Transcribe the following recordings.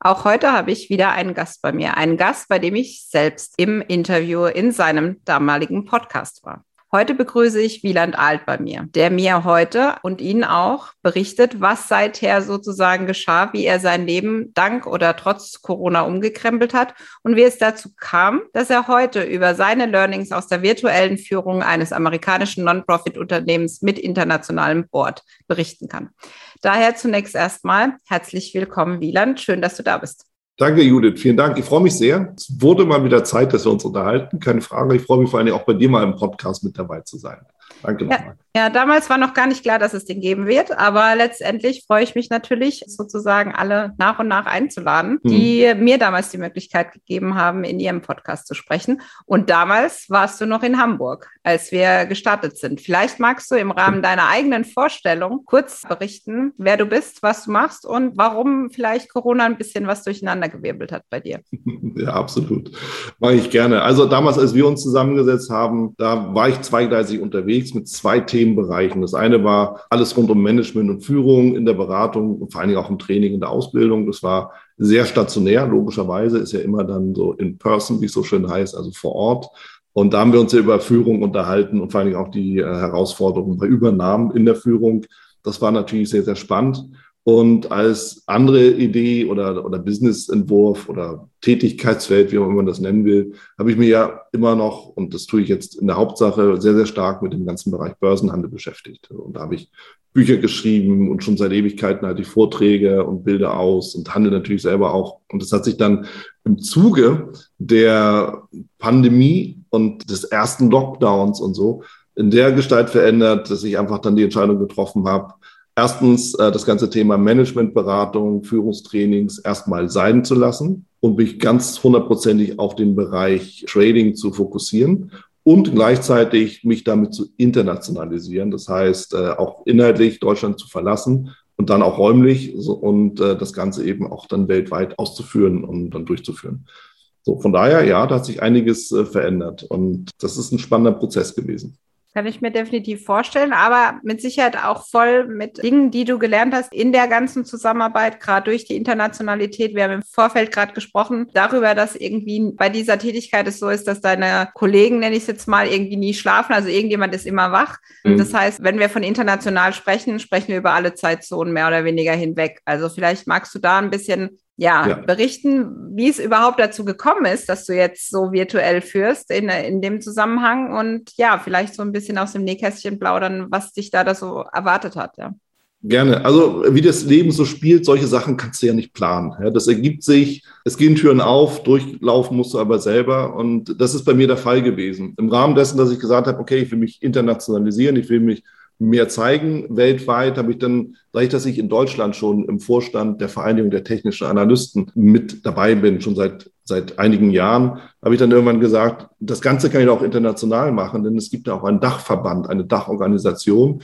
Auch heute habe ich wieder einen Gast bei mir, einen Gast, bei dem ich selbst im Interview in seinem damaligen Podcast war. Heute begrüße ich Wieland Alt bei mir, der mir heute und Ihnen auch berichtet, was seither sozusagen geschah, wie er sein Leben dank oder trotz Corona umgekrempelt hat und wie es dazu kam, dass er heute über seine Learnings aus der virtuellen Führung eines amerikanischen Non-Profit-Unternehmens mit internationalem Board berichten kann. Daher zunächst erstmal herzlich willkommen, Wieland. Schön, dass du da bist. Danke, Judith. Vielen Dank. Ich freue mich sehr. Es wurde mal wieder Zeit, dass wir uns unterhalten. Keine Frage. Ich freue mich vor allem auch bei dir mal im Podcast mit dabei zu sein. Danke nochmal. Ja, damals war noch gar nicht klar, dass es den geben wird, aber letztendlich freue ich mich natürlich, sozusagen alle nach und nach einzuladen, mhm. die mir damals die Möglichkeit gegeben haben, in ihrem Podcast zu sprechen. Und damals warst du noch in Hamburg, als wir gestartet sind. Vielleicht magst du im Rahmen deiner eigenen Vorstellung kurz berichten, wer du bist, was du machst und warum vielleicht Corona ein bisschen was durcheinandergewirbelt hat bei dir. Ja, absolut. Mache ich gerne. Also damals, als wir uns zusammengesetzt haben, da war ich zweigleisig unterwegs mit zwei Themenbereichen. Das eine war alles rund um Management und Führung in der Beratung und vor allen Dingen auch im Training, in der Ausbildung. Das war sehr stationär, logischerweise, ist ja immer dann so in person, wie es so schön heißt, also vor Ort. Und da haben wir uns ja über Führung unterhalten und vor allen Dingen auch die äh, Herausforderungen bei Übernahmen in der Führung. Das war natürlich sehr, sehr spannend. Und als andere Idee oder, oder Businessentwurf oder Tätigkeitsfeld, wie auch immer man das nennen will, habe ich mir ja immer noch, und das tue ich jetzt in der Hauptsache, sehr, sehr stark mit dem ganzen Bereich Börsenhandel beschäftigt. Und da habe ich Bücher geschrieben und schon seit Ewigkeiten halte ich Vorträge und bilde aus und handle natürlich selber auch. Und das hat sich dann im Zuge der Pandemie und des ersten Lockdowns und so in der Gestalt verändert, dass ich einfach dann die Entscheidung getroffen habe, erstens äh, das ganze Thema Managementberatung, Führungstrainings erstmal sein zu lassen und mich ganz hundertprozentig auf den Bereich Trading zu fokussieren und gleichzeitig mich damit zu internationalisieren. Das heißt, äh, auch inhaltlich Deutschland zu verlassen und dann auch räumlich so, und äh, das Ganze eben auch dann weltweit auszuführen und dann durchzuführen. So, von daher, ja, da hat sich einiges äh, verändert und das ist ein spannender Prozess gewesen. Kann ich mir definitiv vorstellen, aber mit Sicherheit auch voll mit Dingen, die du gelernt hast in der ganzen Zusammenarbeit, gerade durch die Internationalität. Wir haben im Vorfeld gerade gesprochen darüber, dass irgendwie bei dieser Tätigkeit es so ist, dass deine Kollegen, nenne ich es jetzt mal, irgendwie nie schlafen. Also irgendjemand ist immer wach. Mhm. Das heißt, wenn wir von international sprechen, sprechen wir über alle Zeitzonen mehr oder weniger hinweg. Also vielleicht magst du da ein bisschen ja, ja, berichten, wie es überhaupt dazu gekommen ist, dass du jetzt so virtuell führst in, in dem Zusammenhang und ja, vielleicht so ein bisschen aus dem Nähkästchen plaudern, was dich da, da so erwartet hat. Ja. Gerne. Also wie das Leben so spielt, solche Sachen kannst du ja nicht planen. Ja, das ergibt sich, es gehen Türen auf, durchlaufen musst du aber selber. Und das ist bei mir der Fall gewesen. Im Rahmen dessen, dass ich gesagt habe, okay, ich will mich internationalisieren, ich will mich mehr zeigen. Weltweit habe ich dann, dadurch, dass ich in Deutschland schon im Vorstand der Vereinigung der technischen Analysten mit dabei bin, schon seit, seit einigen Jahren, habe ich dann irgendwann gesagt, das Ganze kann ich auch international machen, denn es gibt ja auch einen Dachverband, eine Dachorganisation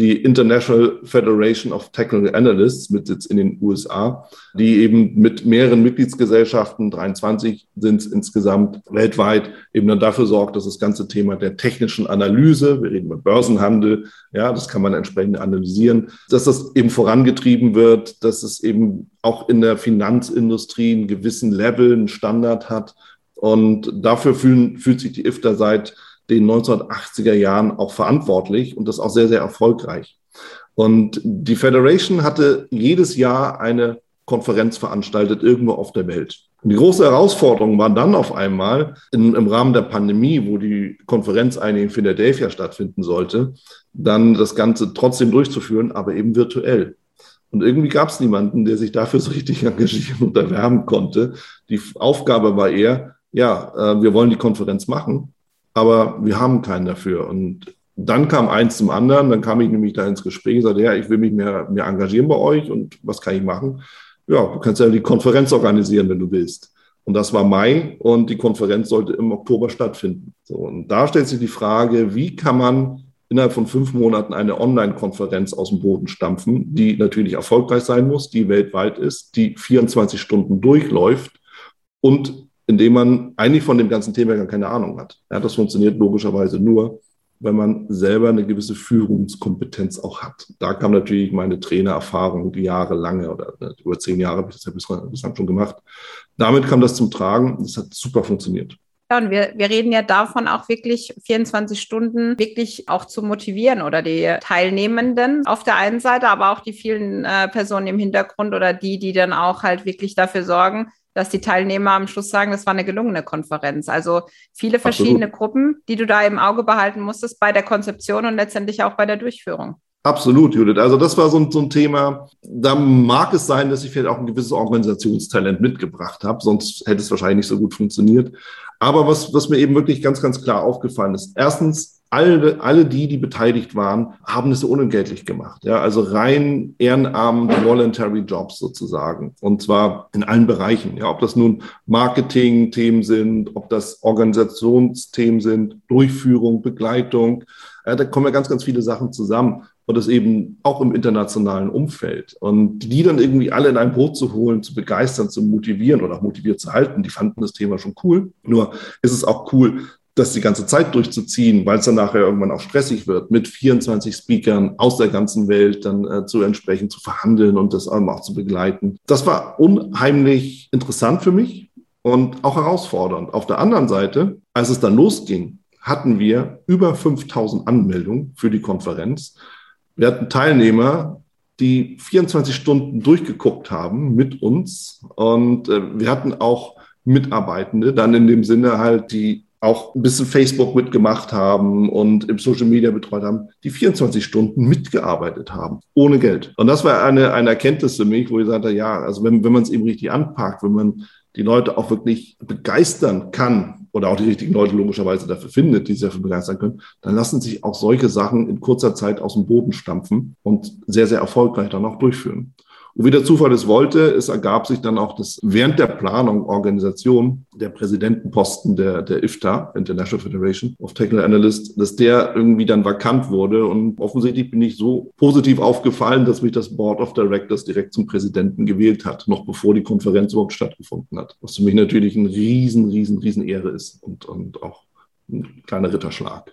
die International Federation of Technical Analysts mit Sitz in den USA, die eben mit mehreren Mitgliedsgesellschaften, 23 sind es insgesamt weltweit, eben dann dafür sorgt, dass das ganze Thema der technischen Analyse, wir reden über Börsenhandel, ja, das kann man entsprechend analysieren, dass das eben vorangetrieben wird, dass es eben auch in der Finanzindustrie einen gewissen Level, einen Standard hat. Und dafür fühlen, fühlt sich die IFTA seit den 1980er Jahren auch verantwortlich und das auch sehr, sehr erfolgreich. Und die Federation hatte jedes Jahr eine Konferenz veranstaltet, irgendwo auf der Welt. Und die große Herausforderung war dann auf einmal in, im Rahmen der Pandemie, wo die Konferenz eigentlich in Philadelphia stattfinden sollte, dann das Ganze trotzdem durchzuführen, aber eben virtuell. Und irgendwie gab es niemanden, der sich dafür so richtig engagieren und erwärmen konnte. Die Aufgabe war eher, ja, äh, wir wollen die Konferenz machen, aber wir haben keinen dafür. Und dann kam eins zum anderen, dann kam ich nämlich da ins Gespräch und sagte, ja, ich will mich mehr, mehr engagieren bei euch und was kann ich machen? Ja, du kannst ja die Konferenz organisieren, wenn du willst. Und das war Mai und die Konferenz sollte im Oktober stattfinden. So, und da stellt sich die Frage, wie kann man innerhalb von fünf Monaten eine Online-Konferenz aus dem Boden stampfen, die natürlich erfolgreich sein muss, die weltweit ist, die 24 Stunden durchläuft und indem man eigentlich von dem ganzen Thema gar keine Ahnung hat. Ja, das funktioniert logischerweise nur, wenn man selber eine gewisse Führungskompetenz auch hat. Da kam natürlich meine Trainererfahrung, die Jahre lange oder äh, über zehn Jahre habe ich das ja bislang schon gemacht. Damit kam das zum Tragen. Das hat super funktioniert. Ja, und wir, wir reden ja davon auch wirklich 24 Stunden wirklich auch zu motivieren oder die Teilnehmenden auf der einen Seite, aber auch die vielen äh, Personen im Hintergrund oder die, die dann auch halt wirklich dafür sorgen, dass die Teilnehmer am Schluss sagen, das war eine gelungene Konferenz. Also viele verschiedene Absolut. Gruppen, die du da im Auge behalten musstest bei der Konzeption und letztendlich auch bei der Durchführung. Absolut, Judith. Also das war so ein, so ein, Thema. Da mag es sein, dass ich vielleicht auch ein gewisses Organisationstalent mitgebracht habe, sonst hätte es wahrscheinlich nicht so gut funktioniert. Aber was, was mir eben wirklich ganz, ganz klar aufgefallen ist, erstens, alle, alle die, die beteiligt waren, haben es unentgeltlich gemacht. Ja, also rein Ehrenamt, Voluntary Jobs sozusagen. Und zwar in allen Bereichen. Ja, ob das nun Marketing-Themen sind, ob das Organisationsthemen sind, Durchführung, Begleitung. Ja, da kommen ja ganz, ganz viele Sachen zusammen. Und das eben auch im internationalen Umfeld. Und die dann irgendwie alle in ein Boot zu holen, zu begeistern, zu motivieren oder auch motiviert zu halten, die fanden das Thema schon cool. Nur ist es auch cool, das die ganze Zeit durchzuziehen, weil es dann nachher irgendwann auch stressig wird, mit 24 Speakern aus der ganzen Welt dann äh, zu entsprechend zu verhandeln und das auch zu begleiten. Das war unheimlich interessant für mich und auch herausfordernd. Auf der anderen Seite, als es dann losging, hatten wir über 5000 Anmeldungen für die Konferenz. Wir hatten Teilnehmer, die 24 Stunden durchgeguckt haben mit uns und äh, wir hatten auch Mitarbeitende, dann in dem Sinne halt, die auch ein bisschen Facebook mitgemacht haben und im Social Media betreut haben, die 24 Stunden mitgearbeitet haben, ohne Geld. Und das war eine, eine Erkenntnis für mich, wo ich sagte, ja, also wenn, wenn man es eben richtig anpackt, wenn man die Leute auch wirklich begeistern kann oder auch die richtigen Leute logischerweise dafür findet, die sich dafür begeistern können, dann lassen sich auch solche Sachen in kurzer Zeit aus dem Boden stampfen und sehr, sehr erfolgreich dann auch durchführen. Und wie der Zufall es wollte, es ergab sich dann auch, dass während der Planung, Organisation der Präsidentenposten der, der IFTA, International Federation of Technical Analysts, dass der irgendwie dann vakant wurde. Und offensichtlich bin ich so positiv aufgefallen, dass mich das Board of Directors direkt zum Präsidenten gewählt hat, noch bevor die Konferenz überhaupt stattgefunden hat. Was für mich natürlich ein riesen, riesen, riesen Ehre ist und, und auch ein kleiner Ritterschlag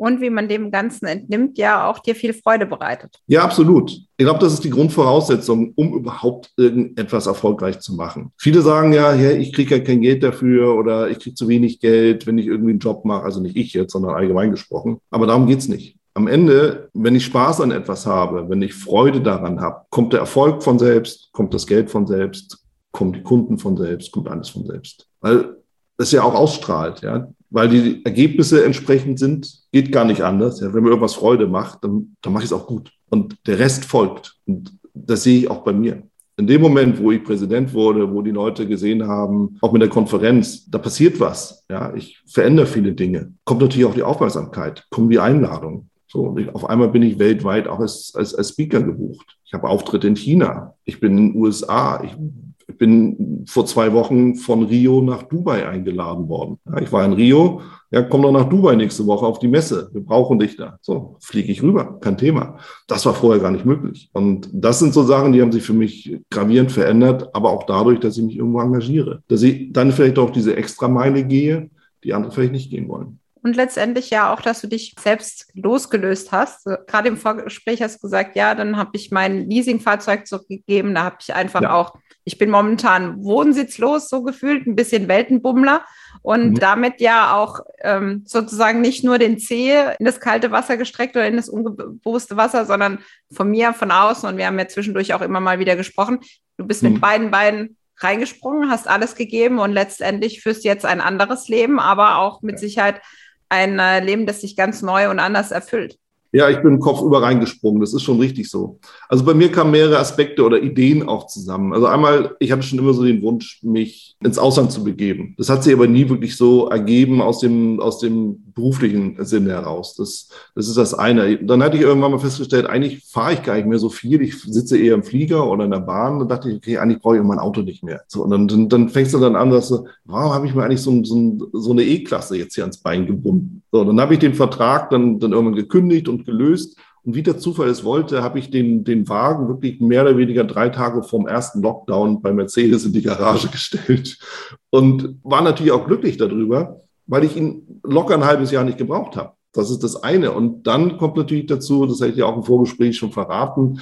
und wie man dem Ganzen entnimmt, ja auch dir viel Freude bereitet. Ja, absolut. Ich glaube, das ist die Grundvoraussetzung, um überhaupt irgendetwas erfolgreich zu machen. Viele sagen ja, hey, ich kriege ja kein Geld dafür oder ich kriege zu wenig Geld, wenn ich irgendwie einen Job mache. Also nicht ich jetzt, sondern allgemein gesprochen. Aber darum geht's nicht. Am Ende, wenn ich Spaß an etwas habe, wenn ich Freude daran habe, kommt der Erfolg von selbst, kommt das Geld von selbst, kommen die Kunden von selbst, kommt alles von selbst. Weil das ja auch ausstrahlt, ja weil die Ergebnisse entsprechend sind, geht gar nicht anders. Ja, wenn mir irgendwas Freude macht, dann, dann mache ich es auch gut. Und der Rest folgt. Und das sehe ich auch bei mir. In dem Moment, wo ich Präsident wurde, wo die Leute gesehen haben, auch mit der Konferenz, da passiert was. Ja, ich verändere viele Dinge. Kommt natürlich auch die Aufmerksamkeit, kommen die Einladungen. So, ich, auf einmal bin ich weltweit auch als, als, als Speaker gebucht. Ich habe Auftritte in China. Ich bin in den USA. Ich ich bin vor zwei Wochen von Rio nach Dubai eingeladen worden. Ja, ich war in Rio, ja, komm doch nach Dubai nächste Woche auf die Messe. Wir brauchen dich da. So, fliege ich rüber, kein Thema. Das war vorher gar nicht möglich. Und das sind so Sachen, die haben sich für mich gravierend verändert, aber auch dadurch, dass ich mich irgendwo engagiere. Dass ich dann vielleicht auch diese Extrameile gehe, die andere vielleicht nicht gehen wollen. Und letztendlich ja auch, dass du dich selbst losgelöst hast. Gerade im Vorgespräch hast du gesagt, ja, dann habe ich mein Leasingfahrzeug zurückgegeben. Da habe ich einfach ja. auch ich bin momentan wohnsitzlos, so gefühlt, ein bisschen Weltenbummler und mhm. damit ja auch ähm, sozusagen nicht nur den Zeh in das kalte Wasser gestreckt oder in das unbewusste Wasser, sondern von mir, von außen. Und wir haben ja zwischendurch auch immer mal wieder gesprochen. Du bist mhm. mit beiden Beinen reingesprungen, hast alles gegeben und letztendlich führst jetzt ein anderes Leben, aber auch mit Sicherheit ein äh, Leben, das sich ganz neu und anders erfüllt. Ja, ich bin Kopf über reingesprungen. Das ist schon richtig so. Also bei mir kamen mehrere Aspekte oder Ideen auch zusammen. Also einmal, ich hatte schon immer so den Wunsch, mich ins Ausland zu begeben. Das hat sich aber nie wirklich so ergeben aus dem, aus dem beruflichen Sinne heraus. Das, das ist das eine. Dann hatte ich irgendwann mal festgestellt, eigentlich fahre ich gar nicht mehr so viel. Ich sitze eher im Flieger oder in der Bahn. Dann dachte ich, okay, eigentlich brauche ich mein Auto nicht mehr. So, und dann, dann, dann fängst du dann an, dass du, warum habe ich mir eigentlich so, so, so eine E-Klasse jetzt hier ans Bein gebunden? So, dann habe ich den Vertrag dann, dann irgendwann gekündigt und gelöst. Und wie der Zufall es wollte, habe ich den, den Wagen wirklich mehr oder weniger drei Tage vorm ersten Lockdown bei Mercedes in die Garage gestellt. Und war natürlich auch glücklich darüber, weil ich ihn locker ein halbes Jahr nicht gebraucht habe. Das ist das eine. Und dann kommt natürlich dazu, das hätte ich ja auch im Vorgespräch schon verraten,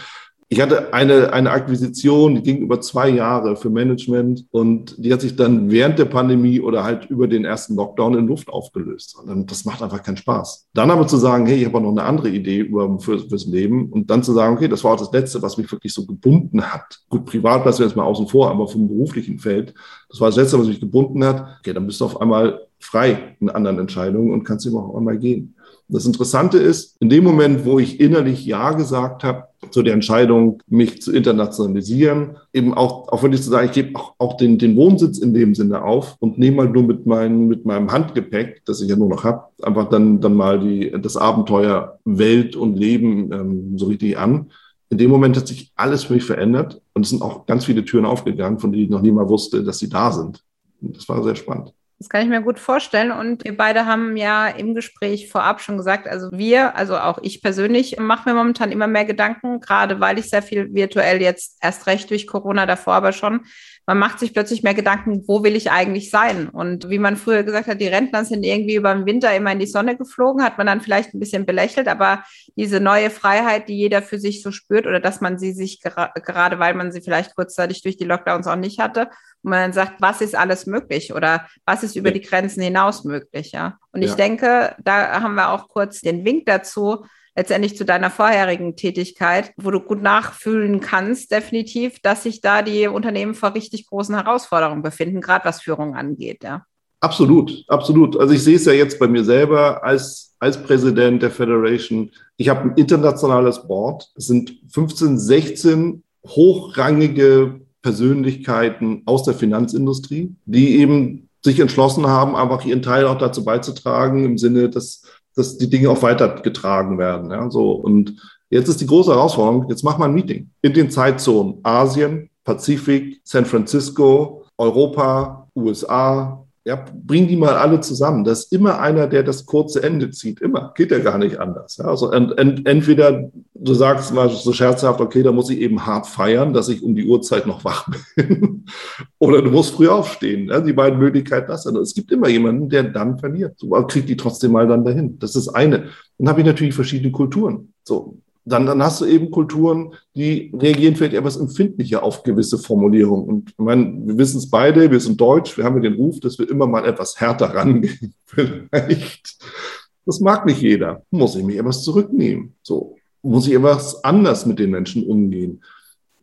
ich hatte eine, eine Akquisition, die ging über zwei Jahre für Management und die hat sich dann während der Pandemie oder halt über den ersten Lockdown in Luft aufgelöst. Und das macht einfach keinen Spaß. Dann aber zu sagen, hey, ich habe auch noch eine andere Idee über, für, fürs Leben und dann zu sagen, okay, das war auch das Letzte, was mich wirklich so gebunden hat. Gut, privat lassen wir jetzt mal außen vor, aber vom beruflichen Feld, das war das Letzte, was mich gebunden hat. Okay, dann bist du auf einmal frei in anderen Entscheidungen und kannst eben auch einmal gehen. Das Interessante ist, in dem Moment, wo ich innerlich Ja gesagt habe zu der Entscheidung, mich zu internationalisieren, eben auch, auch wenn ich zu sagen, ich gebe auch, auch den, den Wohnsitz in dem Sinne auf und nehme mal nur mit, mein, mit meinem Handgepäck, das ich ja nur noch habe, einfach dann, dann mal die, das Abenteuer Welt und Leben ähm, so richtig an. In dem Moment hat sich alles für mich verändert und es sind auch ganz viele Türen aufgegangen, von denen ich noch nie mal wusste, dass sie da sind. Und das war sehr spannend. Das kann ich mir gut vorstellen. Und wir beide haben ja im Gespräch vorab schon gesagt, also wir, also auch ich persönlich, mache mir momentan immer mehr Gedanken, gerade weil ich sehr viel virtuell jetzt erst recht durch Corona davor aber schon man macht sich plötzlich mehr Gedanken, wo will ich eigentlich sein? Und wie man früher gesagt hat, die Rentner sind irgendwie über den Winter immer in die Sonne geflogen, hat man dann vielleicht ein bisschen belächelt, aber diese neue Freiheit, die jeder für sich so spürt oder dass man sie sich gera gerade, weil man sie vielleicht kurzzeitig durch die Lockdowns auch nicht hatte, und man dann sagt, was ist alles möglich oder was ist über die Grenzen hinaus möglich, ja? Und ja. ich denke, da haben wir auch kurz den Wink dazu, letztendlich zu deiner vorherigen Tätigkeit, wo du gut nachfühlen kannst, definitiv, dass sich da die Unternehmen vor richtig großen Herausforderungen befinden, gerade was Führung angeht, ja. Absolut, absolut. Also ich sehe es ja jetzt bei mir selber als, als Präsident der Federation. Ich habe ein internationales Board. Es sind 15, 16 hochrangige Persönlichkeiten aus der Finanzindustrie, die eben sich entschlossen haben, einfach ihren Teil auch dazu beizutragen, im Sinne, dass dass die Dinge auch weitergetragen werden. Ja, so. Und jetzt ist die große Herausforderung, jetzt mach mal ein Meeting in den Zeitzonen Asien, Pazifik, San Francisco, Europa, USA, ja, bring die mal alle zusammen. Da ist immer einer, der das kurze Ende zieht. Immer. Geht ja gar nicht anders. Ja, also ent, ent, entweder du sagst mal so scherzhaft, okay, da muss ich eben hart feiern, dass ich um die Uhrzeit noch wach bin. Oder du musst früh aufstehen. Ja, die beiden Möglichkeiten das. Es gibt immer jemanden, der dann verliert. So kriegt die trotzdem mal dann dahin. Das ist eine. Dann habe ich natürlich verschiedene Kulturen. So, dann, dann hast du eben Kulturen, die reagieren vielleicht etwas empfindlicher auf gewisse Formulierungen. Und ich meine, wir wissen es beide, wir sind deutsch, wir haben ja den Ruf, dass wir immer mal etwas härter rangehen. Vielleicht. Das mag nicht jeder. Muss ich mich etwas zurücknehmen. So. Muss ich etwas anders mit den Menschen umgehen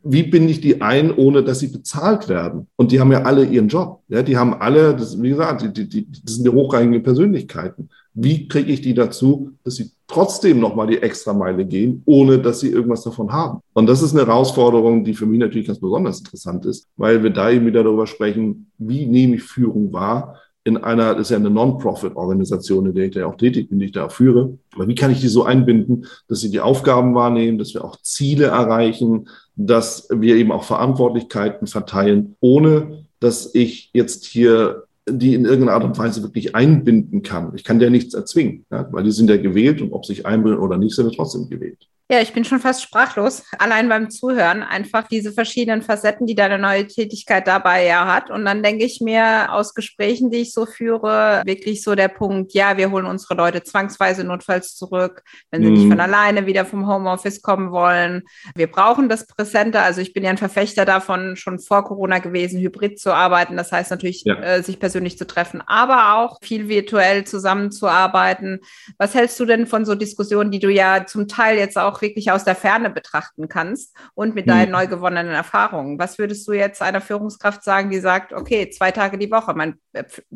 wie binde ich die ein, ohne dass sie bezahlt werden? Und die haben ja alle ihren Job. Ja, die haben alle, das, wie gesagt, die, die, die, das sind ja hochrangige Persönlichkeiten. Wie kriege ich die dazu, dass sie trotzdem nochmal die Extrameile gehen, ohne dass sie irgendwas davon haben? Und das ist eine Herausforderung, die für mich natürlich ganz besonders interessant ist, weil wir da eben wieder darüber sprechen, wie nehme ich Führung wahr? in einer, das ist ja eine Non-Profit-Organisation, in der ich da auch tätig bin, die ich da auch führe. Aber wie kann ich die so einbinden, dass sie die Aufgaben wahrnehmen, dass wir auch Ziele erreichen, dass wir eben auch Verantwortlichkeiten verteilen, ohne dass ich jetzt hier die in irgendeiner Art und Weise wirklich einbinden kann. Ich kann der nichts erzwingen, ja, weil die sind ja gewählt und ob sich einbilden oder nicht, sind sie trotzdem gewählt. Ja, ich bin schon fast sprachlos, allein beim Zuhören. Einfach diese verschiedenen Facetten, die deine neue Tätigkeit dabei ja hat. Und dann denke ich mir aus Gesprächen, die ich so führe, wirklich so der Punkt, ja, wir holen unsere Leute zwangsweise notfalls zurück, wenn sie mhm. nicht von alleine wieder vom Homeoffice kommen wollen. Wir brauchen das Präsente. Also ich bin ja ein Verfechter davon, schon vor Corona gewesen, hybrid zu arbeiten. Das heißt natürlich, ja. äh, sich persönlich zu treffen, aber auch viel virtuell zusammenzuarbeiten. Was hältst du denn von so Diskussionen, die du ja zum Teil jetzt auch auch wirklich aus der Ferne betrachten kannst und mit deinen hm. neu gewonnenen Erfahrungen. Was würdest du jetzt einer Führungskraft sagen, die sagt, okay, zwei Tage die Woche, mein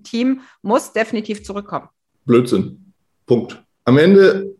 Team muss definitiv zurückkommen? Blödsinn. Punkt. Am Ende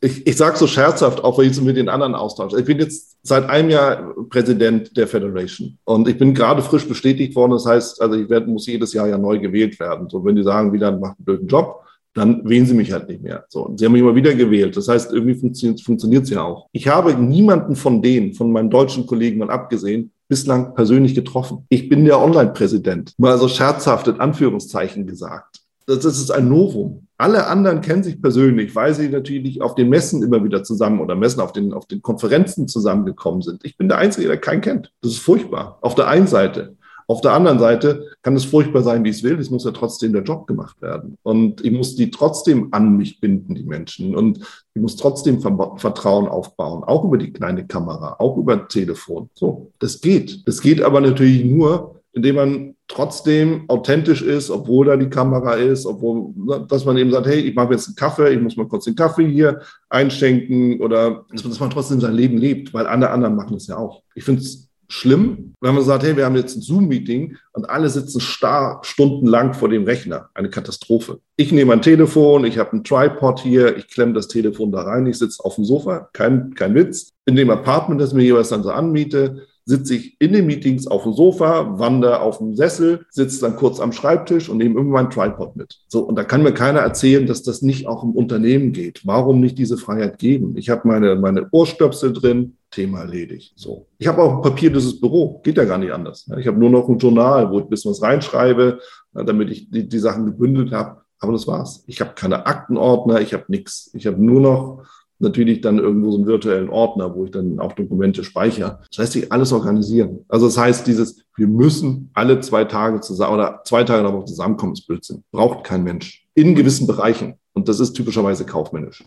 ich, ich sage so scherzhaft, auch wenn ich es mit den anderen austausche. Ich bin jetzt seit einem Jahr Präsident der Federation und ich bin gerade frisch bestätigt worden. Das heißt, also ich werde, muss jedes Jahr ja neu gewählt werden. So, wenn die sagen, wieder macht einen blöden Job, dann wählen sie mich halt nicht mehr. So, und sie haben mich immer wieder gewählt. Das heißt, irgendwie funktioniert es ja auch. Ich habe niemanden von denen, von meinen deutschen Kollegen mal abgesehen, bislang persönlich getroffen. Ich bin der Online-Präsident, mal so scherzhaft in Anführungszeichen gesagt. Das, das ist ein Novum. Alle anderen kennen sich persönlich, weil sie natürlich auf den Messen immer wieder zusammen oder Messen auf den, auf den Konferenzen zusammengekommen sind. Ich bin der Einzige, der keinen kennt. Das ist furchtbar. Auf der einen Seite. Auf der anderen Seite kann es furchtbar sein, wie es will. Es muss ja trotzdem der Job gemacht werden. Und ich muss die trotzdem an mich binden, die Menschen. Und ich muss trotzdem Vertrauen aufbauen, auch über die kleine Kamera, auch über Telefon. So, das geht. Das geht aber natürlich nur, indem man trotzdem authentisch ist, obwohl da die Kamera ist, obwohl, dass man eben sagt, hey, ich mache jetzt einen Kaffee, ich muss mal kurz den Kaffee hier einschenken oder dass man trotzdem sein Leben lebt, weil alle anderen machen es ja auch. Ich finde es schlimm, wenn man sagt, hey, wir haben jetzt ein Zoom-Meeting und alle sitzen starr stundenlang vor dem Rechner. Eine Katastrophe. Ich nehme ein Telefon, ich habe einen Tripod hier, ich klemme das Telefon da rein, ich sitze auf dem Sofa, kein, kein Witz. In dem Apartment, das mir jeweils dann so anmiete, sitze ich in den Meetings auf dem Sofa, wandere auf dem Sessel, sitze dann kurz am Schreibtisch und nehme immer meinen Tripod mit. So, und da kann mir keiner erzählen, dass das nicht auch im Unternehmen geht. Warum nicht diese Freiheit geben? Ich habe meine, meine Ohrstöpsel drin, Thema erledigt. So. Ich habe auch ein papierloses Büro, geht ja gar nicht anders. Ich habe nur noch ein Journal, wo ich ein bisschen was reinschreibe, damit ich die, die Sachen gebündelt habe. Aber das war's. Ich habe keine Aktenordner, ich habe nichts. Ich habe nur noch natürlich dann irgendwo so einen virtuellen Ordner, wo ich dann auch Dokumente speichere. Das heißt, ich alles organisieren. Also das heißt, dieses, wir müssen alle zwei Tage zusammen oder zwei Tage in der Woche zusammenkommen, ist Blödsinn. Braucht kein Mensch. In gewissen Bereichen. Und das ist typischerweise kaufmännisch.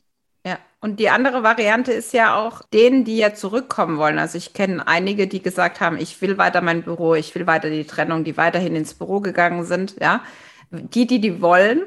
Ja, und die andere Variante ist ja auch denen, die ja zurückkommen wollen. Also ich kenne einige, die gesagt haben, ich will weiter mein Büro, ich will weiter die Trennung, die weiterhin ins Büro gegangen sind. Ja, die, die die wollen,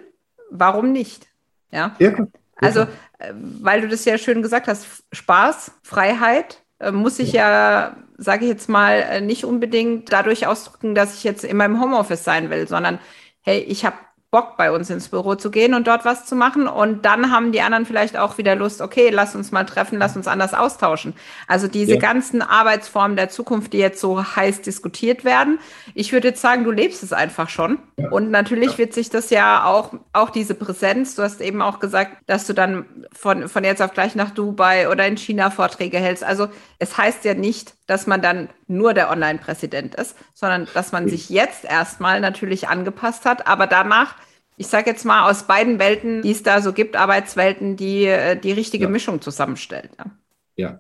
warum nicht? Ja. ja. Also, äh, weil du das ja schön gesagt hast, Spaß, Freiheit äh, muss ich ja, sage ich jetzt mal, äh, nicht unbedingt dadurch ausdrücken, dass ich jetzt in meinem Homeoffice sein will, sondern hey, ich habe Bock, bei uns ins Büro zu gehen und dort was zu machen. Und dann haben die anderen vielleicht auch wieder Lust, okay, lass uns mal treffen, lass uns anders austauschen. Also diese ja. ganzen Arbeitsformen der Zukunft, die jetzt so heiß diskutiert werden. Ich würde jetzt sagen, du lebst es einfach schon. Ja. Und natürlich ja. wird sich das ja auch, auch diese Präsenz, du hast eben auch gesagt, dass du dann von, von jetzt auf gleich nach Dubai oder in China Vorträge hältst. Also es heißt ja nicht, dass man dann nur der Online-Präsident ist, sondern dass man sich jetzt erstmal natürlich angepasst hat, aber danach, ich sage jetzt mal aus beiden Welten, die es da so gibt, Arbeitswelten, die äh, die richtige ja. Mischung zusammenstellt. Ja. ja.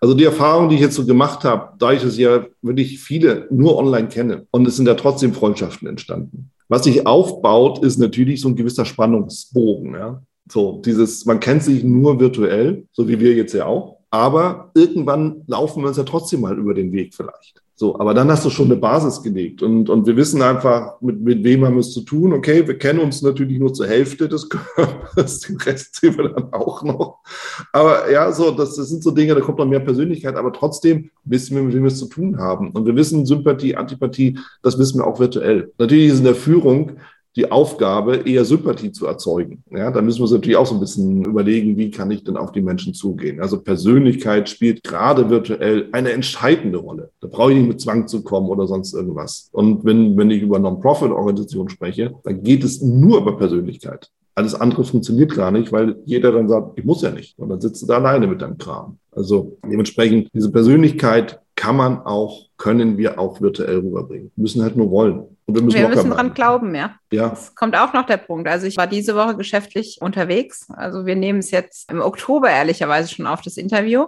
Also die Erfahrung, die ich jetzt so gemacht habe, da ich es ja wirklich viele nur online kenne und es sind ja trotzdem Freundschaften entstanden. Was sich aufbaut, ist natürlich so ein gewisser Spannungsbogen. Ja? So dieses, man kennt sich nur virtuell, so wie wir jetzt ja auch. Aber irgendwann laufen wir uns ja trotzdem mal über den Weg vielleicht. So, aber dann hast du schon eine Basis gelegt und, und wir wissen einfach, mit, mit wem haben wir es zu tun. Okay, wir kennen uns natürlich nur zur Hälfte des Körpers, den Rest sehen wir dann auch noch. Aber ja, so, das, das sind so Dinge, da kommt noch mehr Persönlichkeit, aber trotzdem wissen wir, mit wem wir es zu tun haben. Und wir wissen Sympathie, Antipathie, das wissen wir auch virtuell. Natürlich ist in der Führung die Aufgabe, eher Sympathie zu erzeugen. Ja, da müssen wir uns natürlich auch so ein bisschen überlegen, wie kann ich denn auf die Menschen zugehen. Also Persönlichkeit spielt gerade virtuell eine entscheidende Rolle. Da brauche ich nicht mit Zwang zu kommen oder sonst irgendwas. Und wenn, wenn ich über Non-Profit-Organisationen spreche, dann geht es nur über Persönlichkeit. Alles andere funktioniert gar nicht, weil jeder dann sagt, ich muss ja nicht. Und dann sitzt du da alleine mit deinem Kram. Also dementsprechend, diese Persönlichkeit kann man auch, können wir auch virtuell rüberbringen. Wir müssen halt nur wollen. Und wir müssen, wir müssen dran glauben, ja. Ja. Das kommt auch noch der Punkt. Also ich war diese Woche geschäftlich unterwegs. Also wir nehmen es jetzt im Oktober ehrlicherweise schon auf das Interview.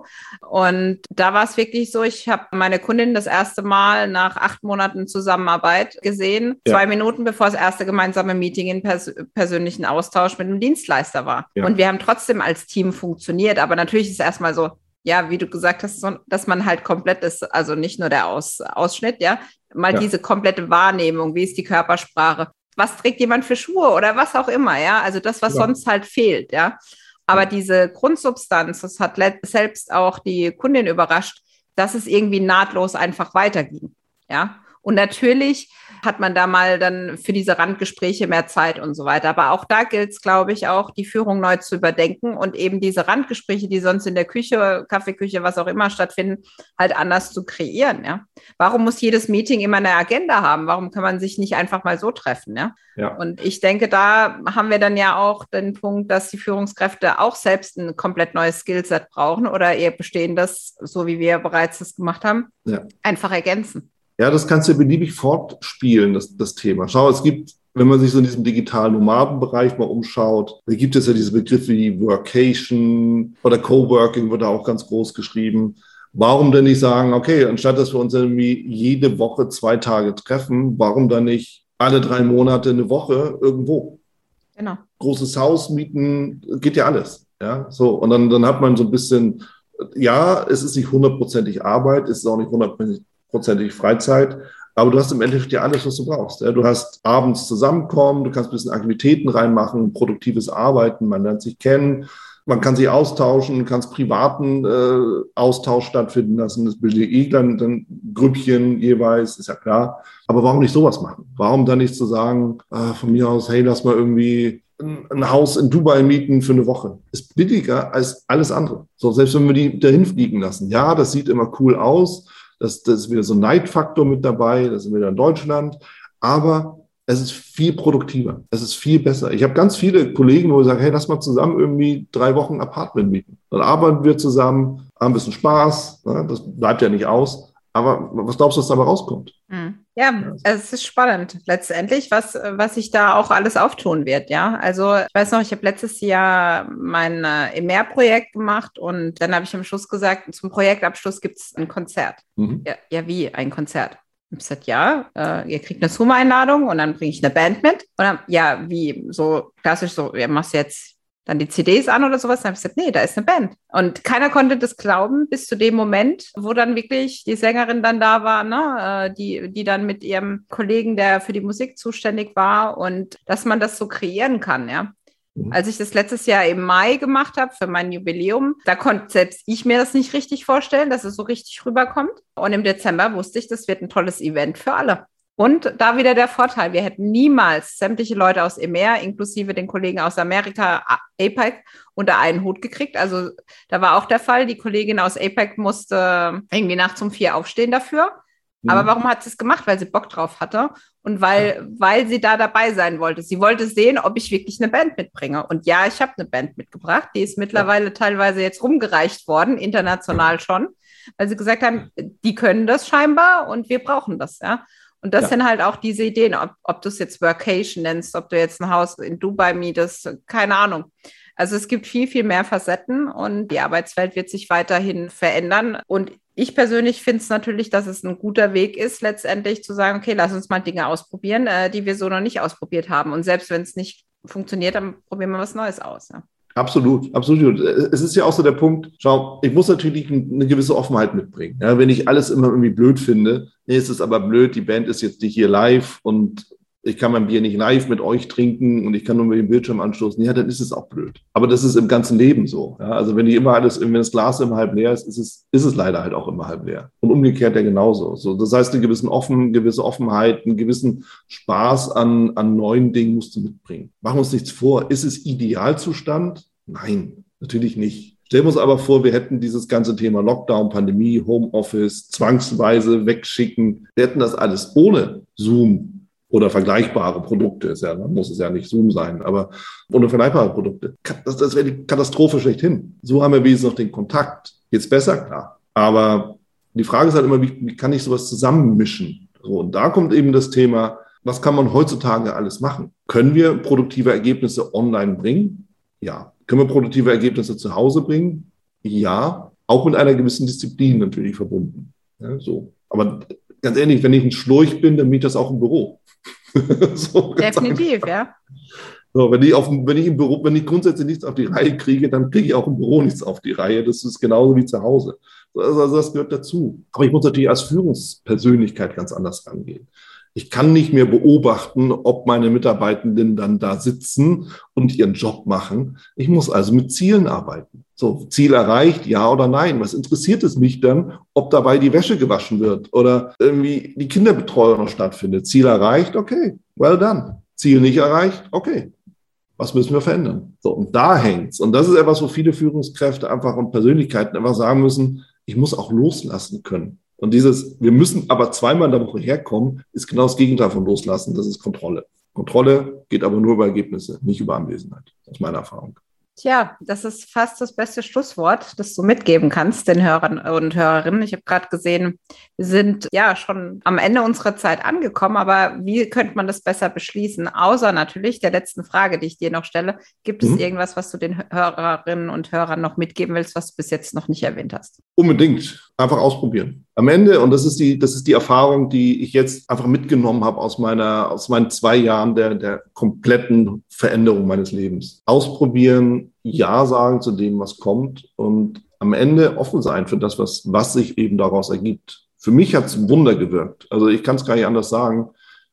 Und da war es wirklich so, ich habe meine Kundin das erste Mal nach acht Monaten Zusammenarbeit gesehen, ja. zwei Minuten bevor das erste gemeinsame Meeting in pers persönlichen Austausch mit einem Dienstleister war. Ja. Und wir haben trotzdem als Team funktioniert. Aber natürlich ist es erstmal so, ja, wie du gesagt hast, dass man halt komplett ist, also nicht nur der Aus, Ausschnitt, ja, mal ja. diese komplette Wahrnehmung, wie ist die Körpersprache, was trägt jemand für Schuhe oder was auch immer, ja, also das, was ja. sonst halt fehlt, ja. Aber diese Grundsubstanz, das hat selbst auch die Kundin überrascht, dass es irgendwie nahtlos einfach weiterging, ja. Und natürlich hat man da mal dann für diese Randgespräche mehr Zeit und so weiter. Aber auch da gilt es, glaube ich, auch die Führung neu zu überdenken und eben diese Randgespräche, die sonst in der Küche, Kaffeeküche, was auch immer stattfinden, halt anders zu kreieren. Ja? Warum muss jedes Meeting immer eine Agenda haben? Warum kann man sich nicht einfach mal so treffen? Ja? ja. Und ich denke, da haben wir dann ja auch den Punkt, dass die Führungskräfte auch selbst ein komplett neues Skillset brauchen oder eher bestehen das, so wie wir bereits das gemacht haben, ja. einfach ergänzen. Ja, das kannst du beliebig fortspielen, das, das Thema. Schau, es gibt, wenn man sich so in diesem digitalen Nomadenbereich mal umschaut, da gibt es ja diese Begriffe wie Workation oder Coworking wird da auch ganz groß geschrieben. Warum denn nicht sagen, okay, anstatt dass wir uns irgendwie jede Woche zwei Tage treffen, warum dann nicht alle drei Monate eine Woche irgendwo? Genau. Großes Haus mieten, geht ja alles. Ja, so. Und dann, dann hat man so ein bisschen, ja, es ist nicht hundertprozentig Arbeit, es ist auch nicht hundertprozentig Freizeit, aber du hast im Endeffekt ja alles, was du brauchst. Du hast abends zusammenkommen, du kannst ein bisschen Aktivitäten reinmachen, produktives Arbeiten, man lernt sich kennen, man kann sich austauschen, kann privaten äh, Austausch stattfinden lassen. Das bildet eh dann, dann Grüppchen jeweils, ist ja klar. Aber warum nicht sowas machen? Warum dann nicht zu sagen, äh, von mir aus, hey, lass mal irgendwie ein Haus in Dubai mieten für eine Woche. Ist billiger als alles andere. So, selbst wenn wir die dahin fliegen lassen. Ja, das sieht immer cool aus. Das, das ist wieder so ein Neidfaktor mit dabei. Das sind wir in Deutschland. Aber es ist viel produktiver. Es ist viel besser. Ich habe ganz viele Kollegen, wo ich sage, hey, lass mal zusammen irgendwie drei Wochen Apartment mieten. Dann arbeiten wir zusammen, haben ein bisschen Spaß. Ne? Das bleibt ja nicht aus. Aber was glaubst du, was dabei rauskommt? Hm. Ja, es ist spannend letztendlich, was, was sich da auch alles auftun wird. Ja, also ich weiß noch, ich habe letztes Jahr mein äh, EMER-Projekt gemacht und dann habe ich am Schluss gesagt, zum Projektabschluss gibt es ein Konzert. Mhm. Ja, ja, wie ein Konzert? Ich habe gesagt, ja, äh, ihr kriegt eine Zoom-Einladung und dann bringe ich eine Band mit. Und dann, ja, wie so klassisch so, ja, machst jetzt dann die CDs an oder sowas. Dann habe ich gesagt, nee, da ist eine Band. Und keiner konnte das glauben bis zu dem Moment, wo dann wirklich die Sängerin dann da war, ne? Äh, die, die dann mit ihrem Kollegen, der für die Musik zuständig war und dass man das so kreieren kann, ja. Mhm. Als ich das letztes Jahr im Mai gemacht habe für mein Jubiläum, da konnte selbst ich mir das nicht richtig vorstellen, dass es so richtig rüberkommt. Und im Dezember wusste ich, das wird ein tolles Event für alle. Und da wieder der Vorteil, wir hätten niemals sämtliche Leute aus EMER, inklusive den Kollegen aus Amerika, APEC, unter einen Hut gekriegt. Also da war auch der Fall, die Kollegin aus APEC musste irgendwie nachts um vier aufstehen dafür. Aber mhm. warum hat sie es gemacht? Weil sie Bock drauf hatte und weil, weil sie da dabei sein wollte. Sie wollte sehen, ob ich wirklich eine Band mitbringe. Und ja, ich habe eine Band mitgebracht. Die ist mittlerweile ja. teilweise jetzt rumgereicht worden, international schon, weil sie gesagt haben, die können das scheinbar und wir brauchen das. Ja. Und das ja. sind halt auch diese Ideen, ob, ob du es jetzt Workation nennst, ob du jetzt ein Haus in Dubai mietest, keine Ahnung. Also es gibt viel, viel mehr Facetten und die Arbeitswelt wird sich weiterhin verändern. Und ich persönlich finde es natürlich, dass es ein guter Weg ist, letztendlich zu sagen, okay, lass uns mal Dinge ausprobieren, äh, die wir so noch nicht ausprobiert haben. Und selbst wenn es nicht funktioniert, dann probieren wir was Neues aus. Ja. Absolut, absolut. Es ist ja auch so der Punkt, schau, ich muss natürlich eine gewisse Offenheit mitbringen. Ja, wenn ich alles immer irgendwie blöd finde, nee, es ist aber blöd, die Band ist jetzt nicht hier live und ich kann mein Bier nicht live mit euch trinken und ich kann nur mit dem Bildschirm anstoßen, ja, dann ist es auch blöd. Aber das ist im ganzen Leben so. Ja? Also wenn die immer alles, wenn das Glas immer halb leer ist, ist es, ist es leider halt auch immer halb leer. Und umgekehrt ja genauso. So, das heißt, eine gewissen Offen, gewisse Offenheit, einen gewissen Spaß an, an neuen Dingen musst du mitbringen. Machen wir uns nichts vor. Ist es Idealzustand? Nein, natürlich nicht. Stellen wir uns aber vor, wir hätten dieses ganze Thema Lockdown, Pandemie, Homeoffice, zwangsweise wegschicken. Wir hätten das alles ohne Zoom, oder vergleichbare Produkte. Ist ja, muss es ja nicht Zoom sein, aber ohne vergleichbare Produkte. Das, das wäre die Katastrophe schlechthin. So haben wir wenigstens noch den Kontakt. Jetzt besser, klar. Aber die Frage ist halt immer, wie, wie kann ich sowas zusammenmischen? So, und da kommt eben das Thema, was kann man heutzutage alles machen? Können wir produktive Ergebnisse online bringen? Ja. Können wir produktive Ergebnisse zu Hause bringen? Ja. Auch mit einer gewissen Disziplin natürlich verbunden. Ja, so. Aber ganz ehrlich, wenn ich ein Schlurch bin, dann miete das auch im Büro. so, Definitiv, ja. So, wenn, ich auf, wenn, ich im Büro, wenn ich grundsätzlich nichts auf die Reihe kriege, dann kriege ich auch im Büro nichts auf die Reihe. Das ist genauso wie zu Hause. Also, also das gehört dazu. Aber ich muss natürlich als Führungspersönlichkeit ganz anders rangehen. Ich kann nicht mehr beobachten, ob meine Mitarbeitenden dann da sitzen und ihren Job machen. Ich muss also mit Zielen arbeiten. So, Ziel erreicht, ja oder nein. Was interessiert es mich dann, ob dabei die Wäsche gewaschen wird oder irgendwie die Kinderbetreuung noch stattfindet? Ziel erreicht, okay, well done. Ziel nicht erreicht, okay. Was müssen wir verändern? So, und da hängt's. Und das ist etwas, wo viele Führungskräfte einfach und Persönlichkeiten einfach sagen müssen, ich muss auch loslassen können. Und dieses, wir müssen aber zweimal in der Woche herkommen, ist genau das Gegenteil von loslassen. Das ist Kontrolle. Kontrolle geht aber nur über Ergebnisse, nicht über Anwesenheit. Das ist meine Erfahrung. Tja, das ist fast das beste Schlusswort, das du mitgeben kannst den Hörern und Hörerinnen. Ich habe gerade gesehen, wir sind ja schon am Ende unserer Zeit angekommen, aber wie könnte man das besser beschließen? Außer natürlich der letzten Frage, die ich dir noch stelle. Gibt es mhm. irgendwas, was du den Hörerinnen und Hörern noch mitgeben willst, was du bis jetzt noch nicht erwähnt hast? Unbedingt. Einfach ausprobieren. Am Ende, und das ist die, das ist die Erfahrung, die ich jetzt einfach mitgenommen habe aus meiner, aus meinen zwei Jahren der, der kompletten Veränderung meines Lebens. Ausprobieren, Ja sagen zu dem, was kommt und am Ende offen sein für das, was, was sich eben daraus ergibt. Für mich hat es Wunder gewirkt. Also ich kann es gar nicht anders sagen.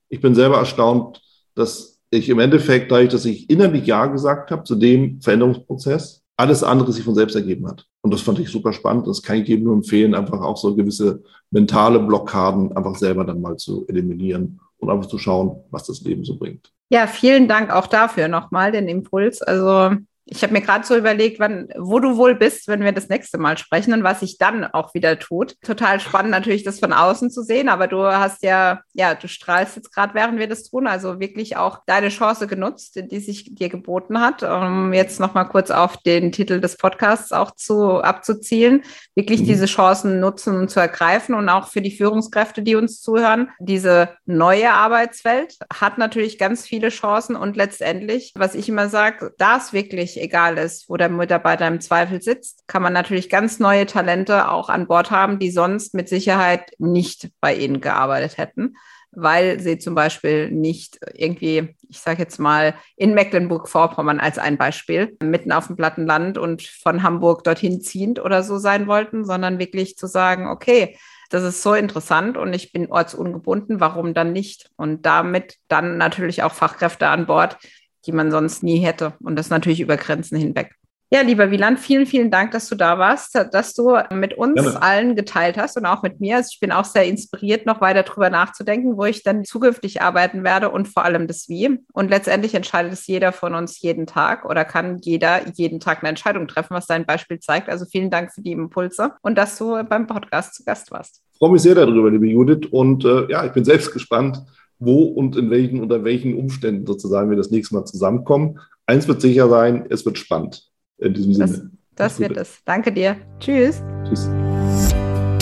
Ich bin selber erstaunt, dass ich im Endeffekt, dadurch, dass ich innerlich Ja gesagt habe zu dem Veränderungsprozess, alles andere sich von selbst ergeben hat. Und das fand ich super spannend. Das kann ich jedem nur empfehlen, einfach auch so gewisse mentale Blockaden einfach selber dann mal zu eliminieren und einfach zu schauen, was das Leben so bringt. Ja, vielen Dank auch dafür nochmal, den Impuls. Also ich habe mir gerade so überlegt, wann, wo du wohl bist, wenn wir das nächste Mal sprechen und was sich dann auch wieder tut. Total spannend natürlich, das von außen zu sehen, aber du hast ja, ja, du strahlst jetzt gerade, während wir das tun, also wirklich auch deine Chance genutzt, die sich dir geboten hat, um jetzt nochmal kurz auf den Titel des Podcasts auch zu, abzuzielen, wirklich mhm. diese Chancen nutzen und zu ergreifen und auch für die Führungskräfte, die uns zuhören. Diese neue Arbeitswelt hat natürlich ganz viele Chancen und letztendlich, was ich immer sage, da ist wirklich egal ist, wo der Mitarbeiter im Zweifel sitzt, kann man natürlich ganz neue Talente auch an Bord haben, die sonst mit Sicherheit nicht bei Ihnen gearbeitet hätten, weil sie zum Beispiel nicht irgendwie, ich sage jetzt mal, in Mecklenburg-Vorpommern als ein Beispiel, mitten auf dem Plattenland und von Hamburg dorthin ziehend oder so sein wollten, sondern wirklich zu sagen, okay, das ist so interessant und ich bin ortsungebunden, warum dann nicht? Und damit dann natürlich auch Fachkräfte an Bord, die man sonst nie hätte. Und das natürlich über Grenzen hinweg. Ja, lieber Wieland, vielen, vielen Dank, dass du da warst, dass du mit uns Gerne. allen geteilt hast und auch mit mir. Also ich bin auch sehr inspiriert, noch weiter drüber nachzudenken, wo ich dann zukünftig arbeiten werde und vor allem das Wie. Und letztendlich entscheidet es jeder von uns jeden Tag oder kann jeder jeden Tag eine Entscheidung treffen, was dein Beispiel zeigt. Also vielen Dank für die Impulse und dass du beim Podcast zu Gast warst. Ich freue mich sehr darüber, liebe Judith. Und äh, ja, ich bin selbst gespannt, wo und in welchen, unter welchen Umständen sozusagen wir das nächste Mal zusammenkommen. Eins wird sicher sein, es wird spannend. In diesem Sinne. Das, das wird es. Danke dir. Tschüss. Tschüss.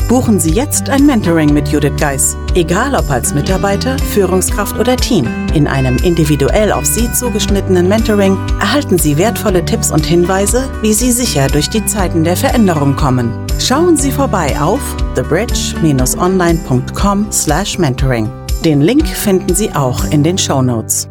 Buchen Sie jetzt ein Mentoring mit Judith Geis. Egal ob als Mitarbeiter, Führungskraft oder Team. In einem individuell auf Sie zugeschnittenen Mentoring erhalten Sie wertvolle Tipps und Hinweise, wie Sie sicher durch die Zeiten der Veränderung kommen. Schauen Sie vorbei auf thebridge-online.com/mentoring. Den Link finden Sie auch in den Show Notes.